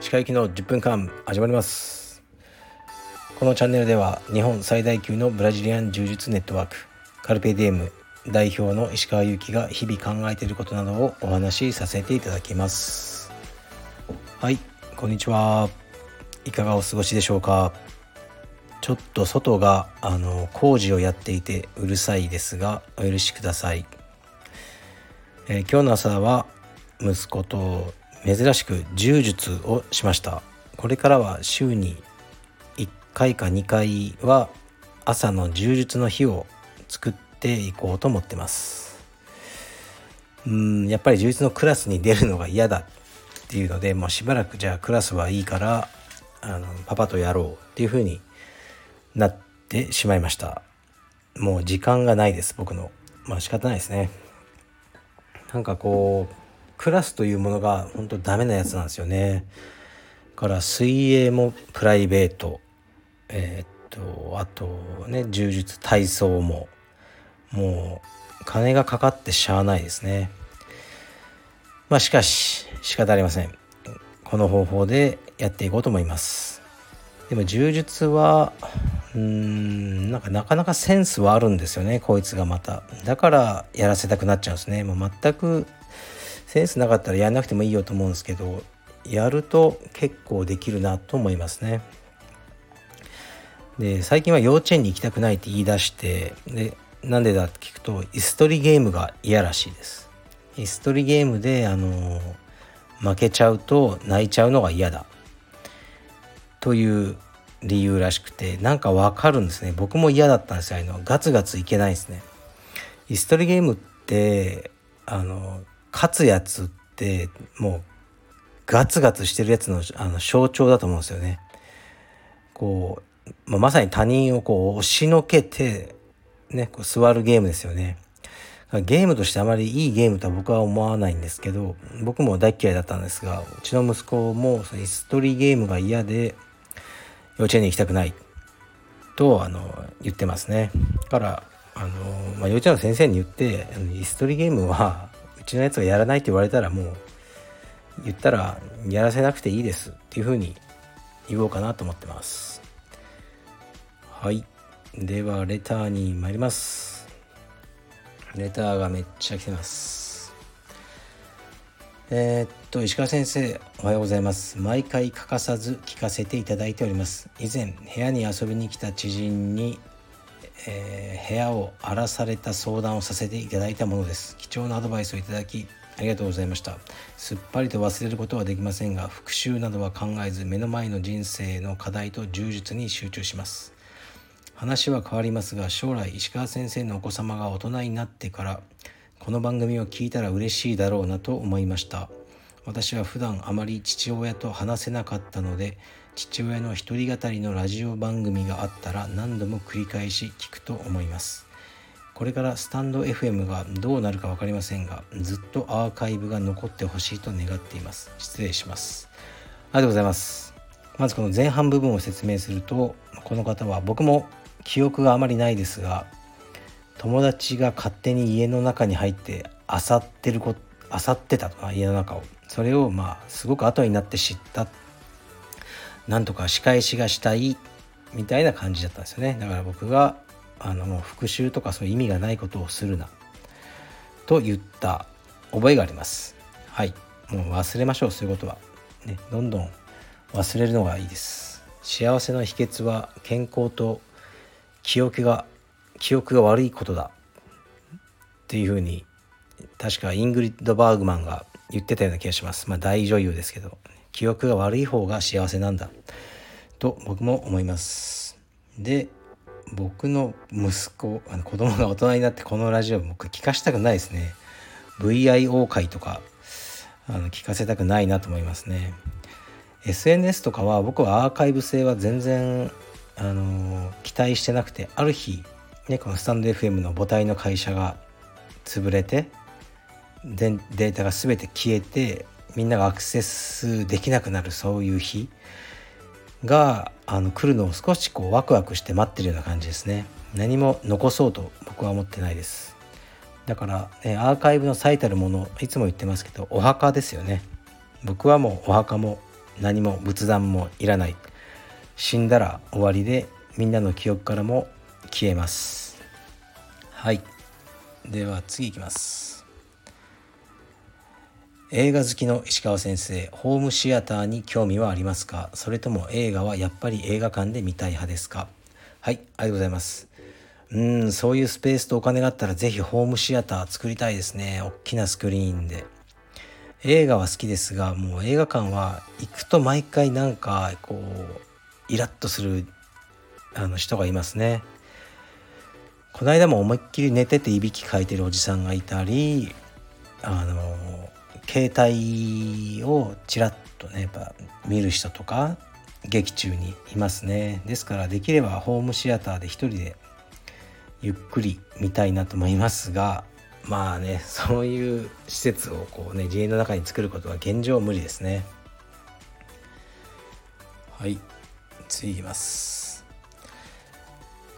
歯科行きの10分間始まります。このチャンネルでは日本最大級のブラジリアン柔術ネットワークカルペディエム代表の石川祐希が日々考えていることなどをお話しさせていただきます。はいこんにちは。いかがお過ごしでしょうか。ちょっと外があの工事をやっていてうるさいですがお許しください、えー、今日の朝は息子と珍しく柔術をしました。これからは週に1回か2回は朝の柔術の日を作っていこうと思ってます。うんやっぱり柔術のクラスに出るのが嫌だっていうのでもうしばらくじゃあクラスはいいからあのパパとやろうっていう風になってしまいました。もう時間がないです僕の。まあ仕方ないですね。なんかこうクラスというものが本当ダメなやつなんですよね。から水泳もプライベート。えー、っとあとね柔術体操も。もう金がかかってしゃあないですね。まあしかし仕方ありません。この方法でやっていこうと思います。でも柔術はうーんなんかなかなかセンスはあるんですよねこいつがまた。だからやらせたくなっちゃうんですね。もう全くセンスなかったらやんなくてもいいよと思うんですけどやると結構できるなと思いますね。で最近は幼稚園に行きたくないって言い出してでなんでだって聞くと椅子取りゲームが嫌らしいです。椅子取りゲームであの負けちゃうと泣いちゃうのが嫌だ。という理由らしくてなんかわかるんですね僕も嫌だったんですよあのガツガツいけないですね椅子取りゲームってあの勝つやつってもうガツガツしてるやつのあの象徴だと思うんですよね。こう、まあ、まさに他人をこう押しのけて、ね、こう座るゲームですよね。ゲームとしてあまりいいゲームとは僕は思わないんですけど僕も大嫌いだったんですがうちの息子もその椅子取りゲームが嫌で幼稚園に行きたくない。とあの言ってますね。からあの、まあ、幼稚園の先生に言って椅子取りゲームはうちのやつがやらないって言われたらもう言ったらやらせなくていいです。っていうふうに言おうかなと思ってます。はい。ではレターに参ります。レターがめっちゃ来てます。えー、っと石川先生おはようございます。毎回欠かさず聞かせていただいております。以前部屋に遊びに来た知人にえー、部屋を荒らされた相談をさせていただいたものです。貴重なアドバイスをいただきありがとうございました。すっぱりと忘れることはできませんが復習などは考えず目の前の人生の課題と充実に集中します。話は変わりますが将来石川先生のお子様が大人になってからこの番組を聞いたら嬉しいだろうなと思いました。私は普段あまり父親と話せなかったので父親の一人語りのラジオ番組があったら何度も繰り返し聞くと思います。これからスタンド FM がどうなるか分かりませんがずっとアーカイブが残ってほしいと願っています。失礼します。ありがとうございます。まずこの前半部分を説明するとこの方は僕も記憶があまりないですが友達が勝手に家の中に入って漁ってるこ漁ってたとか家の中を。それをまあすごく後になって知った。なんとか仕返しがしたいみたいな感じだったんですよね。だから僕があの復習とかそういう意味がないことをするなと言った覚えがあります。はい。もう忘れましょうそういうことは。ねどんどん忘れるのがいいです。幸せの秘訣は健康と記憶が記憶が悪いことだ。っていうふうに確かイングリッド・バーグマンが言ってたような気がします。まあ大女優ですけど。記憶が悪い方が幸せなんだ。と僕も思います。で僕の息子あの子供が大人になってこのラジオ僕聞かしたくないですね。VIO 会とかあの聞かせたくないなと思いますね。SNS とかは僕はアーカイブ性は全然あの期待してなくてある日ねこのスタンド FM の母体の会社が潰れてデータが全て消えてみんながアクセスできなくなるそういう日があの来るのを少しこうワクワクして待ってるような感じですね。何も残そうと僕は思ってないです。だから、ね、アーカイブの最たるものいつも言ってますけどお墓ですよね。僕はもうお墓も何も仏壇もいらない。死んだら終わりでみんなの記憶からも消えます。はい。では次いきます。映画好きの石川先生ホームシアターに興味はありますか？それとも映画はやっぱり映画館で見たい派ですか？はいありがとうございます。うんそういうスペースとお金があったら是非ホームシアター作りたいですね。大きなスクリーンで。映画は好きですがもう映画館は行くと毎回なんかこうイラッとするあの人がいますね。この間も思いっきり寝てていびきかいてるおじさんがいたりあの携帯をちらっとねやっぱ見る人とか劇中にいますね。ですからできればホームシアターで一人でゆっくり見たいなと思いますがまあねそういう施設をこうね自園の中に作ることは現状無理ですね。はい次いきます。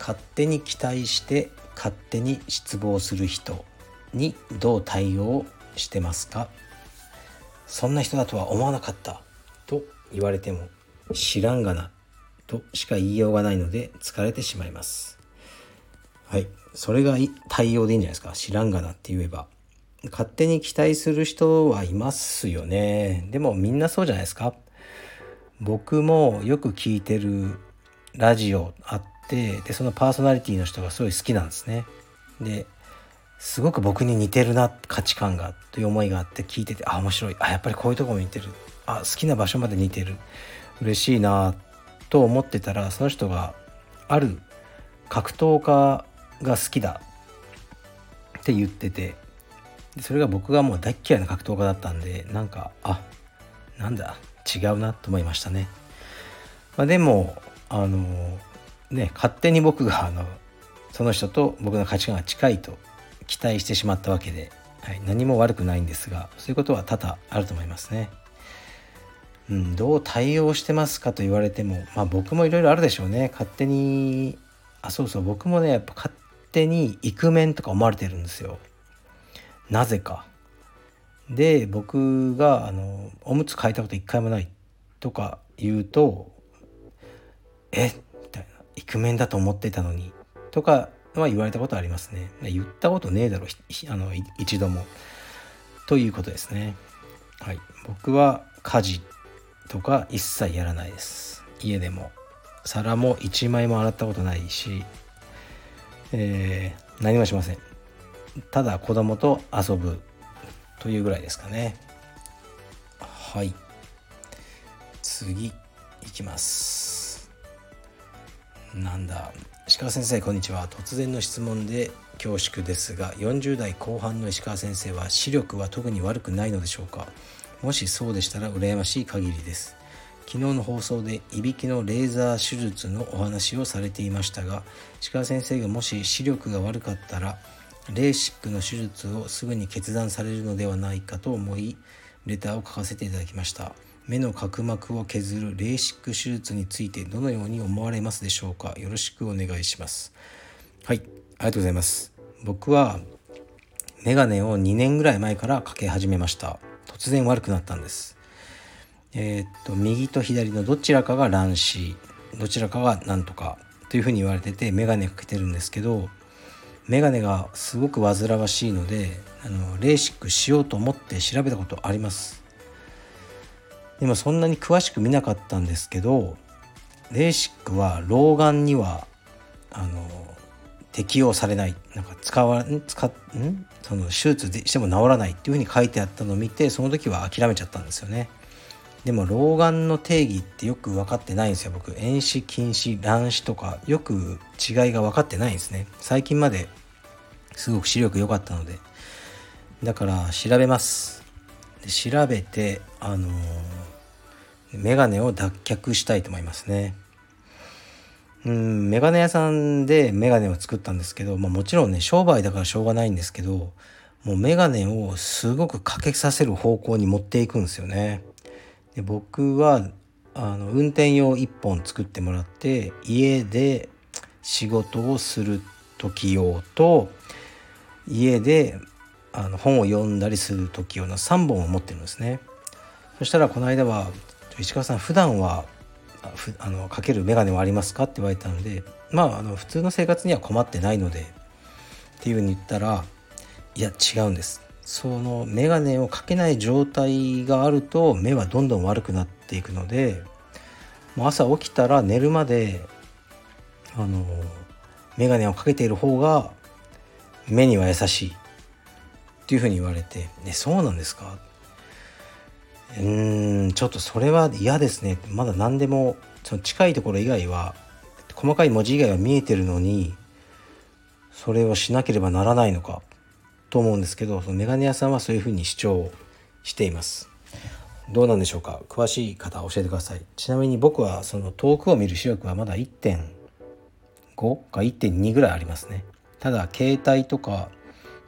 勝手に期待して勝手に失望する人にどう対応してますか？そんな人だとは思わなかったと言われても知らんがなとしか言いようがないので疲れてしまいます。はい。それが対応でいいんじゃないですか？知らんがなって言えば。勝手に期待する人はいますよね。でもみんなそうじゃないですか？僕もよく聞いてるラジオあってでそのパーソナリティの人がすごい好きなんですね。ですごく僕に似てるな価値観がという思いがあって聞いててあ面白い。あやっぱりこういうとこも似てる。あ好きな場所まで似てる。嬉しいなと思ってたらその人がある格闘家が好きだって言っててそれが僕がもう大っ嫌いな格闘家だったんでなんかあなんだ違うなと思いましたね。まあ、でもあのね勝手に僕があのその人と僕の価値観が近いと期待してしまったわけで、はい、何も悪くないんですがそういうことは多々あると思いますね。うん、どう対応してますかと言われてもまあ僕もいろいろあるでしょうね。勝手にあそうそう僕もねやっぱ勝手にイクメンとか思われてるんですよ。なぜか。で僕があのおむつ替えたこと一回もないとか言うとえみたいなイクメンだと思ってたのにとかは言われたことありますね。言ったことねえだろあの一度も。ということですね。はい。僕は家事とか一切やらないです。家でも。皿も1枚も洗ったことないし、えー、何もしません。ただ子供と遊ぶというぐらいですかね。はい。次いきます。なんだ。石川先生こんにちは。突然の質問で恐縮ですが40代後半の石川先生は視力は特に悪くないのでしょうか。もしそうでしたら羨ましい限りです。昨日の放送でいびきのレーザー手術のお話をされていましたが石川先生がもし視力が悪かったらレーシックの手術をすぐに決断されるのではないかと思いレターを書かせていただきました。目の角膜を削るレーシック手術についてどのように思われますでしょうか？よろしくお願いします。はいありがとうございます。僕はメガネを2年ぐらい前からかけ始めました。突然悪くなったんです。えー、っと右と左のどちらかが乱視どちらかがなんとかというふうに言われててメガネかけてるんですけどメガネがすごく煩わしいのであのレーシックしようと思って調べたことあります。でもそんなに詳しく見なかったんですけどレーシックは老眼にはあの適用されない。なんか使わん使ん？その手術でしても治らないっていうふうに書いてあったのを見てその時は諦めちゃったんですよね。でも老眼の定義ってよく分かってないんですよ。僕遠視近視乱視とかよく違いが分かってないんですね。最近まですごく視力良かったので。だから調べます。で調べてあのー、メガネを脱却したいと思いますねうんメガネ屋さんでメガネを作ったんですけど、まあ、もちろんね商売だからしょうがないんですけどもうメガネをすごくかけさせる方向に持っていくんですよね。で僕はあの運転用1本作ってもらって家で仕事をする時用と家であの本を読んだりする時用の3本を持ってるんですねそしたらこの間は「石川さん普段はあのかける眼鏡はありますか?」って言われたのでまああの普通の生活には困ってないのでっていうふうに言ったら「いや違うんです」その眼鏡をかけない状態があると目はどんどん悪くなっていくのでもう朝起きたら寝るまであの眼鏡をかけている方が目には優しいっていうふうに言われて「ねそうなんですか?」うーんちょっとそれは嫌ですね。まだ何でもその近いところ以外は細かい文字以外は見えてるのにそれをしなければならないのかと思うんですけどそのメガネ屋さんはそういうふうに主張しています。どうなんでしょうか？詳しい方教えてください。ちなみに僕はその遠くを見る視力はまだ1.5か1.2ぐらいありますね。ただ携帯とか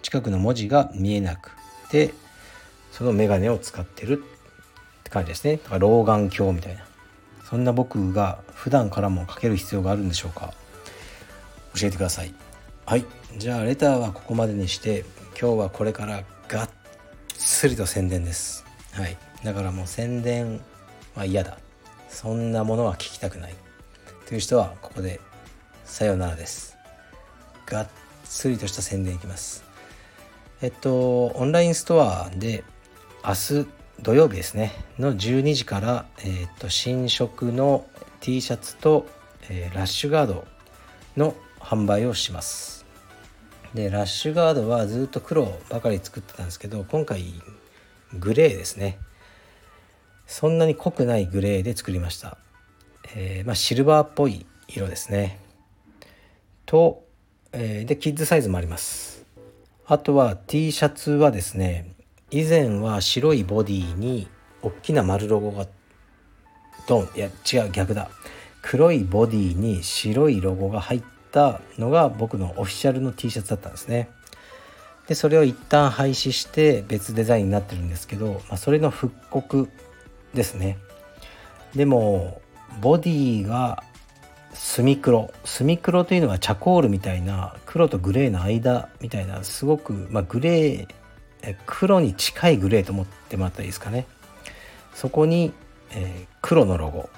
近くの文字が見えなくてそのメガネを使ってるって感じですね。だから老眼鏡みたいな。そんな僕が普段からもかける必要があるんでしょうか。教えてください。はい。じゃあレターはここまでにして今日はこれからがっつりと宣伝です。はい。だからもう宣伝は嫌だ。そんなものは聞きたくない。という人はここでさようならです。がっつりとした宣伝いきます。えっとオンラインストアで明日土曜日ですねの12時から、えっと新色の T シャツと、えー、ラッシュガードの販売をします。でラッシュガードはずっと黒ばかり作ってたんですけど今回グレーですね。そんなに濃くないグレーで作りました、えー、まあ、シルバーっぽい色ですね。と、え、でキッズサイズもあります。あとは T シャツはですね以前は白いボディに大きな丸ロゴがドン。いや違う逆だ。黒いボディに白いロゴが入ったのが僕のオフィシャルの T シャツだったんですね。でそれを一旦廃止して別デザインになってるんですけど、まあ、それの復刻ですね。でもボディが墨黒。墨黒というのはチャコールみたいな黒とグレーの間みたいなすごく、まあ、グレー黒に近いグレーと思ってもらったらいいですかね。そこに、えー、黒のロゴ。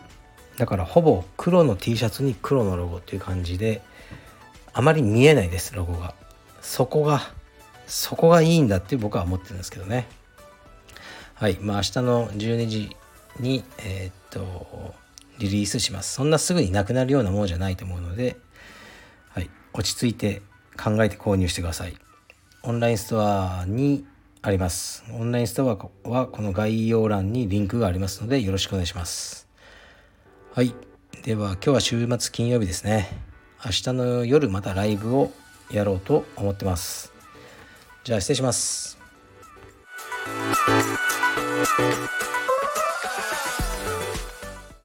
だからほぼ黒の T シャツに黒のロゴっていう感じであまり見えないですロゴが。そこがそこがいいんだって僕は思ってるんですけどね。はい。まあ明日の12時にえー、っとリリースします。そんなすぐになくなるようなものじゃないと思うので、はい、落ち着いて考えて購入してください。オンラインストアにあります。オンラインストアはこの概要欄にリンクがありますのでよろしくお願いします。はい。では今日は週末金曜日ですね。明日の夜またライブをやろうと思ってます。じゃあ失礼します。